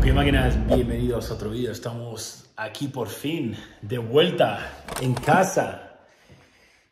Ok máquinas, bienvenidos a otro vídeo. Estamos aquí por fin, de vuelta, en casa.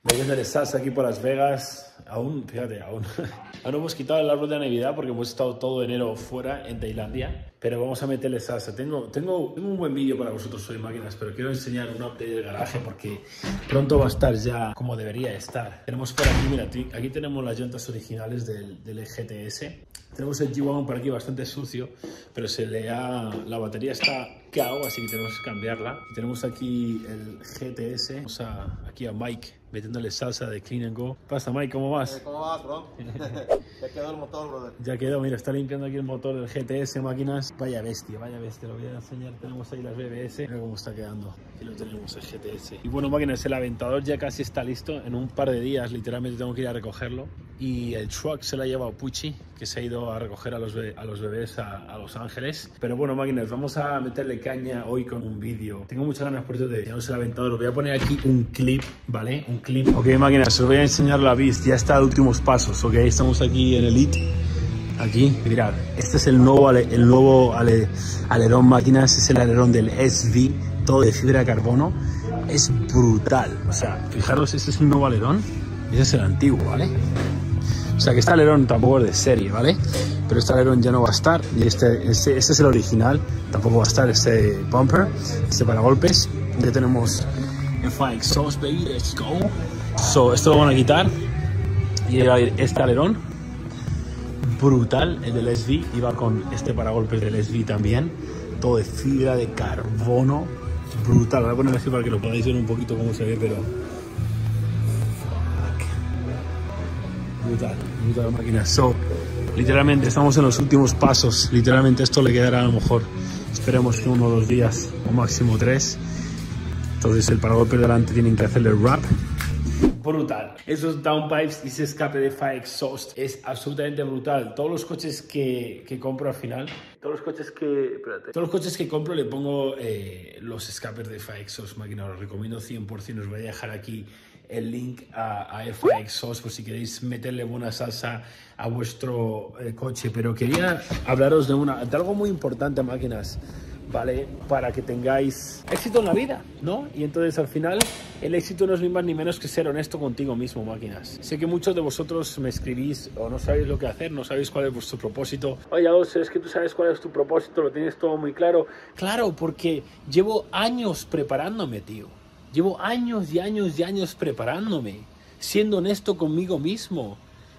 Metiéndole salsa aquí por Las Vegas. Aún, fíjate, aún, aún hemos quitado el árbol de Navidad porque hemos estado todo enero fuera en Tailandia. Pero vamos a meterle salsa. Tengo, tengo, tengo un buen vídeo para vosotros hoy, máquinas, pero quiero enseñar un update del garaje porque pronto va a estar ya como debería estar. Tenemos por aquí, mira, aquí tenemos las llantas originales del, del GTS. Tenemos el G-Wagon por aquí bastante sucio, pero se le ha, la batería está cao, así que tenemos que cambiarla. Y tenemos aquí el GTS, vamos a, aquí a Mike metiéndole salsa de Clean and Go. pasa Mike? ¿Cómo vas? Eh, ¿Cómo vas, bro? ya quedó el motor, brother. Ya quedó, mira, está limpiando aquí el motor del GTS máquinas. Vaya bestia, vaya bestia, lo voy a enseñar. Tenemos ahí las BBS, mira cómo está quedando. Aquí lo tenemos, el GTS. Y bueno, máquinas, el aventador ya casi está listo. En un par de días, literalmente, tengo que ir a recogerlo. Y el truck se lo ha llevado Pucci, que se ha ido a recoger a los, a los bebés a, a Los Ángeles. Pero bueno, máquinas, vamos a meterle caña hoy con un vídeo. Tengo muchas ganas, por cierto, de enseñaros el aventador. Os voy a poner aquí un clip, ¿vale? Un clip. Ok, máquinas, os voy a enseñar la Beast. Ya está a últimos pasos, ¿ok? Estamos aquí en Elite. Aquí, mirad, este es el nuevo, el nuevo alerón máquinas, es el alerón del SV, todo de fibra de carbono. Es brutal. O sea, fijaros, este es el nuevo alerón ese es el antiguo, ¿vale? O sea que este alerón tampoco es de serie, ¿vale? Pero este alerón ya no va a estar y este, este, este es el original, tampoco va a estar este bumper, este para golpes. Ya tenemos FI exhaust, baby, let's go. So, esto lo van a quitar. Y va a ir este alerón. Brutal, el del SV, iba con este paragolpes del SV también, todo de fibra de carbono, brutal, voy a poner así para que lo podáis ver un poquito cómo se ve, pero... Brutal, brutal máquina. So, literalmente estamos en los últimos pasos, literalmente esto le quedará a lo mejor, esperemos que uno o dos días, o máximo tres. Entonces el paragolpe delante tienen que hacerle wrap brutal. Esos downpipes y ese escape de Fire Exhaust es absolutamente brutal. Todos los coches que, que compro al final, todos los coches que, espérate, todos los coches que compro le pongo eh, los escapes de Fire Exhaust máquina. Los recomiendo 100%. Os voy a dejar aquí el link a, a FI Exhaust por si queréis meterle buena salsa a vuestro eh, coche. Pero quería hablaros de, una, de algo muy importante, máquinas. ¿Vale? Para que tengáis éxito en la vida, ¿no? Y entonces al final el éxito no es ni más ni menos que ser honesto contigo mismo, máquinas. Sé que muchos de vosotros me escribís o no sabéis lo que hacer, no sabéis cuál es vuestro propósito. Oye, Alonso, es que tú sabes cuál es tu propósito, lo tienes todo muy claro. Claro, porque llevo años preparándome, tío. Llevo años y años y años preparándome, siendo honesto conmigo mismo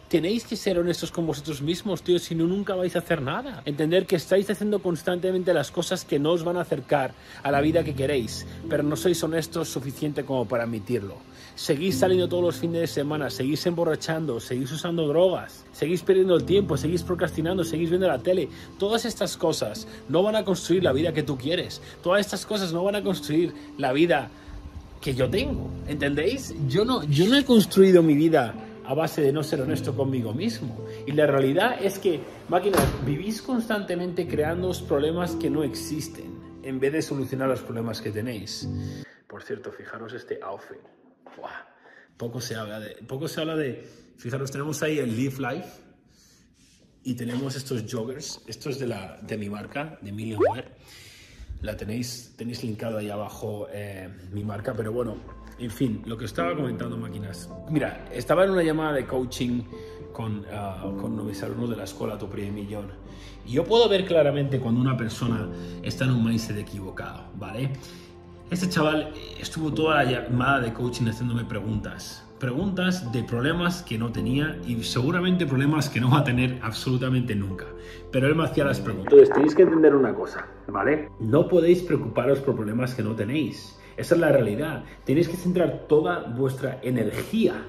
Tenéis que ser honestos con vosotros mismos, tío, si no, nunca vais a hacer nada. Entender que estáis haciendo constantemente las cosas que no os van a acercar a la vida que queréis, pero no sois honestos suficiente como para admitirlo. Seguís saliendo todos los fines de semana, seguís emborrachando, seguís usando drogas, seguís perdiendo el tiempo, seguís procrastinando, seguís viendo la tele. Todas estas cosas no van a construir la vida que tú quieres. Todas estas cosas no van a construir la vida que yo tengo. ¿Entendéis? Yo no, yo no he construido mi vida a base de no ser honesto conmigo mismo. Y la realidad es que, máquinas, vivís constantemente creando problemas que no existen en vez de solucionar los problemas que tenéis. Por cierto, fijaros este outfit. Poco se habla de... Poco se habla de... Fijaros, tenemos ahí el Live Life y tenemos estos joggers. Esto es de, la, de mi marca, de Million. La tenéis, tenéis linkado ahí abajo eh, mi marca, pero bueno, en fin, lo que estaba comentando, máquinas. Mira, estaba en una llamada de coaching con, uh, con mis alumnos de la escuela Tu Primer Millón. Y yo puedo ver claramente cuando una persona está en un mindset equivocado, ¿vale? Este chaval estuvo toda la llamada de coaching haciéndome preguntas. Preguntas de problemas que no tenía y seguramente problemas que no va a tener absolutamente nunca. Pero él me hacía las preguntas. Entonces tenéis que entender una cosa, No podéis preocuparos por problemas que no tenéis. Esa es la realidad. Tenéis que centrar toda vuestra energía,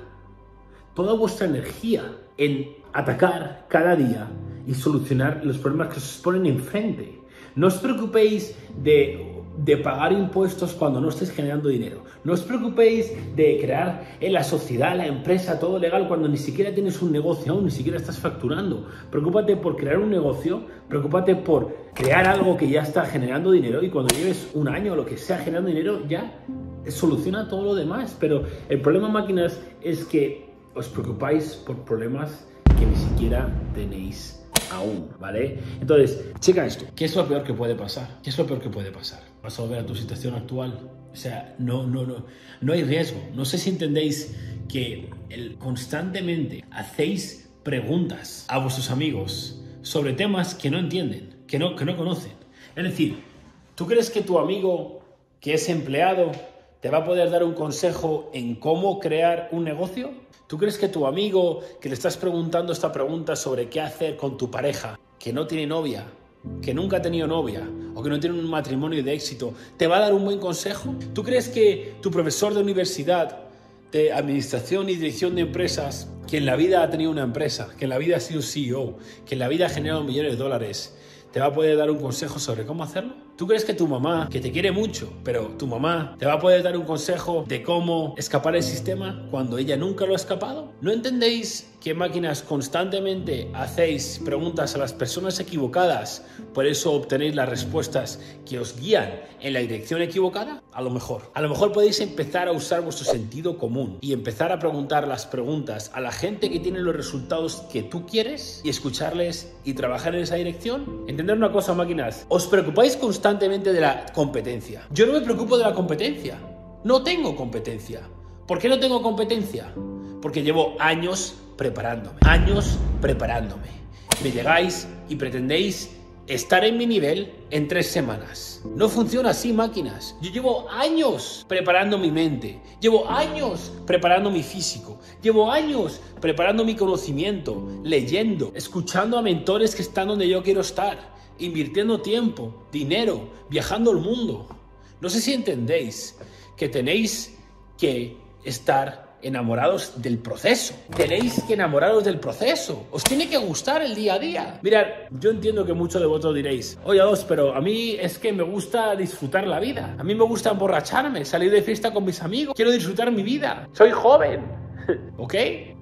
toda vuestra energía en atacar cada día y solucionar los problemas que os ponen enfrente. No os preocupéis de de pagar impuestos cuando no estés generando dinero. No os preocupéis de crear en la sociedad, la empresa, todo legal cuando ni siquiera tienes un negocio aún, ni siquiera estás facturando. Preocúpate por crear un negocio, preocúpate por crear algo que ya está generando dinero y cuando lleves un año o lo que sea generando dinero ya soluciona todo lo demás. Pero el problema, máquinas, es que os preocupáis por problemas que ni siquiera tenéis aún, ¿vale? Entonces, checa esto. ¿Qué es lo peor que puede pasar? ¿Qué es lo peor que puede pasar? A tu situación actual. O sea, no, no, no, no hay riesgo. No sé si entendéis que el, constantemente hacéis preguntas a vuestros amigos sobre temas que no entienden, que no, que no conocen. Es decir, ¿tú crees que tu amigo que es empleado te va a poder dar un consejo en cómo crear un negocio? ¿Tú crees que tu amigo que le estás preguntando esta pregunta sobre qué hacer con tu pareja, que no tiene novia, que nunca ha tenido novia o que no tiene un matrimonio de éxito, te va a dar un buen consejo? ¿Tú crees que tu profesor de universidad de administración y dirección de empresas, que en la vida ha tenido una empresa, que en la vida ha sido CEO, que en la vida ha generado millones de dólares, te va a poder dar un consejo sobre cómo hacerlo? ¿Tú crees que tu mamá, que te quiere mucho, pero tu mamá te va a poder dar un consejo de cómo escapar del sistema cuando ella nunca lo ha escapado? ¿No entendéis que máquinas constantemente hacéis preguntas a las personas equivocadas, por eso obtenéis las respuestas que os guían en la dirección equivocada? A lo mejor. A lo mejor podéis empezar a usar vuestro sentido común y empezar a preguntar las preguntas a la gente que tiene los resultados que tú quieres y escucharles y trabajar en esa dirección. Entender una cosa, máquinas. Os preocupáis de la competencia. Yo no me preocupo de la competencia. No tengo competencia. ¿Por qué no tengo competencia? Porque llevo años preparándome, años preparándome. Me llegáis y pretendéis estar en mi nivel en tres semanas. No funciona así, máquinas. Yo llevo años preparando mi mente, llevo años preparando mi físico, llevo años preparando mi conocimiento, leyendo, escuchando a mentores que están donde yo quiero estar, invirtiendo tiempo, dinero, viajando al mundo. No sé si entendéis que tenéis que estar enamorados del proceso. Tenéis que enamoraros del proceso. Os tiene que gustar el día a día. Mirad, yo entiendo que muchos de vosotros diréis, oye, dos, pero a mí es que me gusta disfrutar la vida. A mí me gusta emborracharme, salir de fiesta con mis amigos. Quiero disfrutar mi vida. Soy joven. ¿Ok?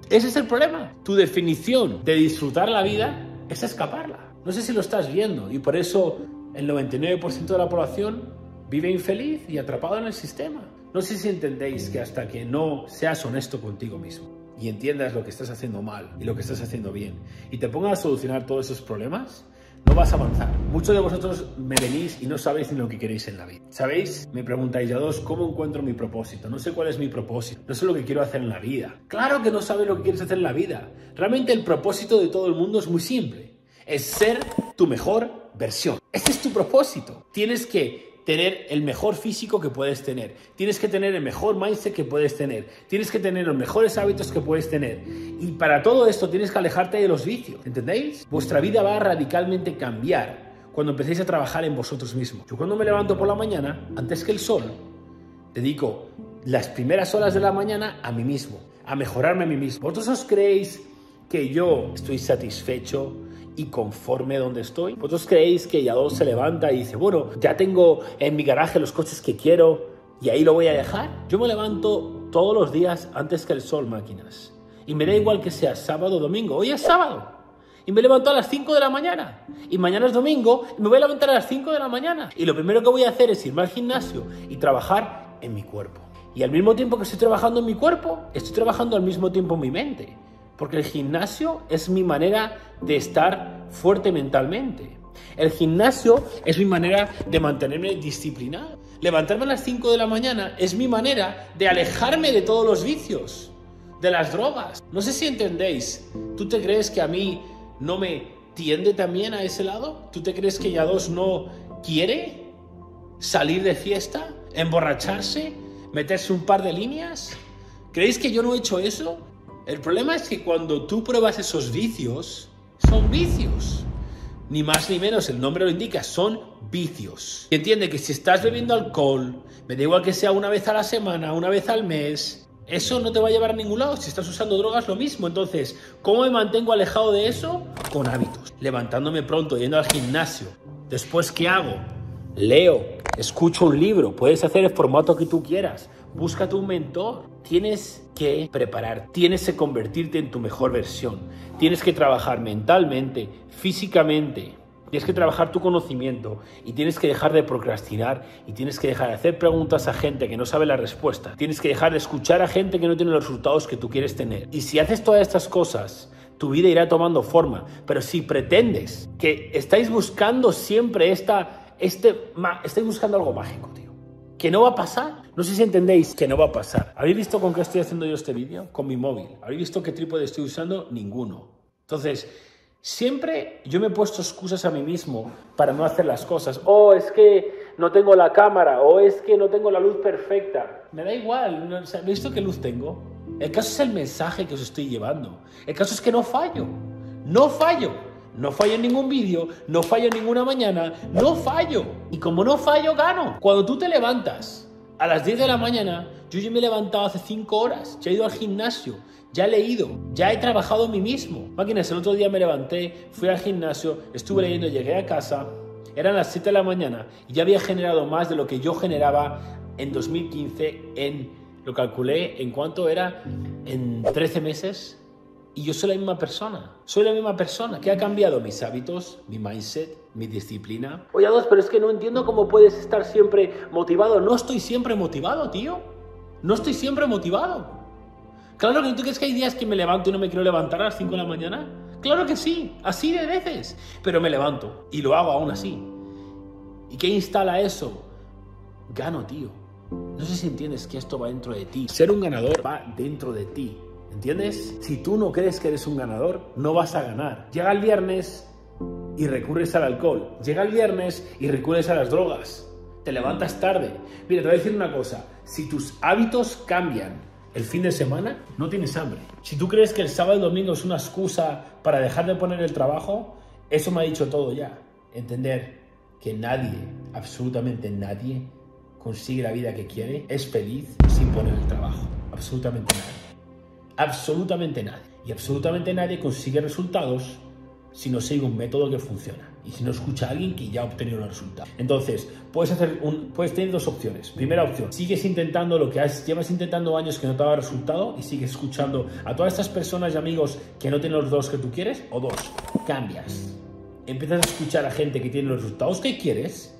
Ese es el problema. Tu definición de disfrutar la vida es escaparla. No sé si lo estás viendo y por eso el 99% de la población vive infeliz y atrapado en el sistema. No sé si entendéis que hasta que no seas honesto contigo mismo y entiendas lo que estás haciendo mal y lo que estás haciendo bien y te pongas a solucionar todos esos problemas, no vas a avanzar. Muchos de vosotros me venís y no sabéis ni lo que queréis en la vida. ¿Sabéis? Me preguntáis ya dos, ¿cómo encuentro mi propósito? No sé cuál es mi propósito. No sé lo que quiero hacer en la vida. Claro que no sabes lo que quieres hacer en la vida. Realmente el propósito de todo el mundo es muy simple. Es ser tu mejor versión. Este es tu propósito. Tienes que tener el mejor físico que puedes tener, tienes que tener el mejor mindset que puedes tener, tienes que tener los mejores hábitos que puedes tener. Y para todo esto tienes que alejarte de los vicios, ¿entendéis? Vuestra vida va a radicalmente cambiar cuando empecéis a trabajar en vosotros mismos. Yo cuando me levanto por la mañana, antes que el sol, dedico las primeras horas de la mañana a mí mismo, a mejorarme a mí mismo. ¿Vosotros os creéis que yo estoy satisfecho? Y conforme donde estoy? ¿Vosotros creéis que Yadol se levanta y dice, bueno, ya tengo en mi garaje los coches que quiero y ahí lo voy a dejar? Yo me levanto todos los días antes que el sol, máquinas. Y me da igual que sea sábado o domingo. Hoy es sábado. Y me levanto a las 5 de la mañana. Y mañana es domingo y me voy a levantar a las 5 de la mañana. Y lo primero que voy a hacer es irme al gimnasio y trabajar en mi cuerpo. Y al mismo tiempo que estoy trabajando en mi cuerpo, estoy trabajando al mismo tiempo en mi mente. Porque el gimnasio es mi manera de estar fuerte mentalmente. El gimnasio es mi manera de mantenerme disciplinado. Levantarme a las 5 de la mañana es mi manera de alejarme de todos los vicios, de las drogas. No sé si entendéis. ¿Tú te crees que a mí no me tiende también a ese lado? ¿Tú te crees que Yados no quiere salir de fiesta, emborracharse, meterse un par de líneas? ¿Creéis que yo no he hecho eso? El problema es que cuando tú pruebas esos vicios, son vicios. Ni más ni menos, el nombre lo indica, son vicios. Y entiende que si estás bebiendo alcohol, me da igual que sea una vez a la semana, una vez al mes, eso no te va a llevar a ningún lado. Si estás usando drogas, lo mismo. Entonces, ¿cómo me mantengo alejado de eso? Con hábitos. Levantándome pronto, yendo al gimnasio. Después, ¿qué hago? Leo, escucho un libro. Puedes hacer el formato que tú quieras. Búscate un mentor. Tienes que preparar, tienes que convertirte en tu mejor versión. Tienes que trabajar mentalmente, físicamente. Tienes que trabajar tu conocimiento y tienes que dejar de procrastinar y tienes que dejar de hacer preguntas a gente que no sabe la respuesta. Tienes que dejar de escuchar a gente que no tiene los resultados que tú quieres tener. Y si haces todas estas cosas, tu vida irá tomando forma. Pero si pretendes que estáis buscando siempre esta, este, estáis buscando algo mágico, tío, que no va a pasar. No sé si entendéis que no va a pasar. ¿Habéis visto con qué estoy haciendo yo este vídeo? Con mi móvil. ¿Habéis visto qué trípode estoy usando? Ninguno. Entonces, Siempre yo me he puesto excusas a mí mismo para no hacer las cosas. Oh, es que no tengo la cámara, o es que no tengo la luz perfecta. Me da igual, no, ¿he visto qué luz tengo? El caso es el mensaje que os estoy llevando. El caso es que no fallo. No fallo. No fallo en ningún vídeo, no fallo en ninguna mañana, no fallo. Y como no fallo, gano. Cuando tú te levantas a las 10 de la mañana, yo ya me he levantado hace 5 horas, ya he ido al gimnasio, ya he leído, ya he trabajado en mí mismo. Máquinas, el otro día me levanté, fui al gimnasio, estuve leyendo, llegué a casa, eran las 7 de la mañana y ya había generado más de lo que yo generaba en 2015 en, lo calculé, en cuánto era, en 13 meses. Y yo soy la misma persona, soy la misma persona. ¿Qué ha cambiado? Mis hábitos, mi mindset, mi disciplina. Oye, dos, pero es que no entiendo cómo puedes estar siempre motivado. No estoy siempre motivado, tío. No estoy siempre motivado. Claro que tú crees que hay días que me levanto y no me quiero levantar a las 5 de la mañana. Claro que sí, así de veces. Pero me levanto y lo hago aún así. ¿Y qué instala eso? Gano, tío. No sé si entiendes que esto va dentro de ti. Ser un ganador va dentro de ti. ¿Entiendes? Si tú no crees que eres un ganador, no vas a ganar. Llega el viernes y recurres al alcohol. Llega el viernes y recurres a las drogas. Te levantas tarde. Mira, te voy a decir una cosa. Si tus hábitos cambian el fin de semana, no tienes hambre. Si tú crees que el sábado y domingo es una excusa para dejar de poner el trabajo, eso me ha dicho todo ya. Entender que nadie, absolutamente nadie, consigue la vida que quiere, es feliz sin poner el trabajo. Absolutamente nadie. Absolutamente nadie. Y absolutamente nadie consigue resultados si no sigue un método que funciona y si no escucha a alguien que ya ha obtenido los resultados. Entonces, puedes, hacer un, puedes tener dos opciones. Primera opción, sigues intentando lo que has, llevas intentando años que no te ha resultado y sigues escuchando a todas estas personas y amigos que no tienen los dos que tú quieres. O dos, cambias. Empiezas a escuchar a gente que tiene los resultados que quieres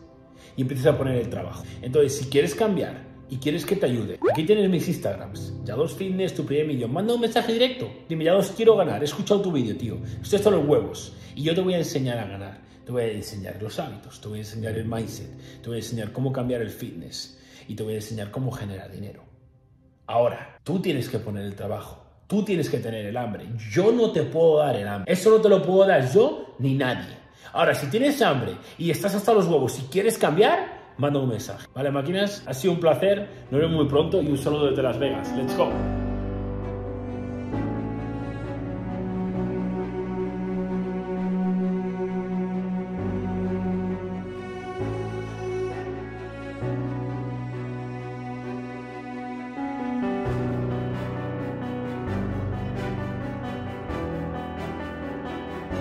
y empiezas a poner el trabajo. Entonces, si quieres cambiar y quieres que te ayude, aquí tienes mis Instagrams. Ya dos Fitness, tu primer millón. Manda un mensaje directo. Dime, ya dos quiero ganar. He escuchado tu vídeo, tío. Estoy hasta los huevos. Y yo te voy a enseñar a ganar. Te voy a enseñar los hábitos, te voy a enseñar el mindset, te voy a enseñar cómo cambiar el fitness y te voy a enseñar cómo generar dinero. Ahora, tú tienes que poner el trabajo, tú tienes que tener el hambre. Yo no te puedo dar el hambre. Eso no te lo puedo dar yo ni nadie. Ahora, si tienes hambre y estás hasta los huevos y quieres cambiar, manda un mensaje. Vale, máquinas, ha sido un placer. Nos vemos muy pronto y un saludo desde Las Vegas. Let's go.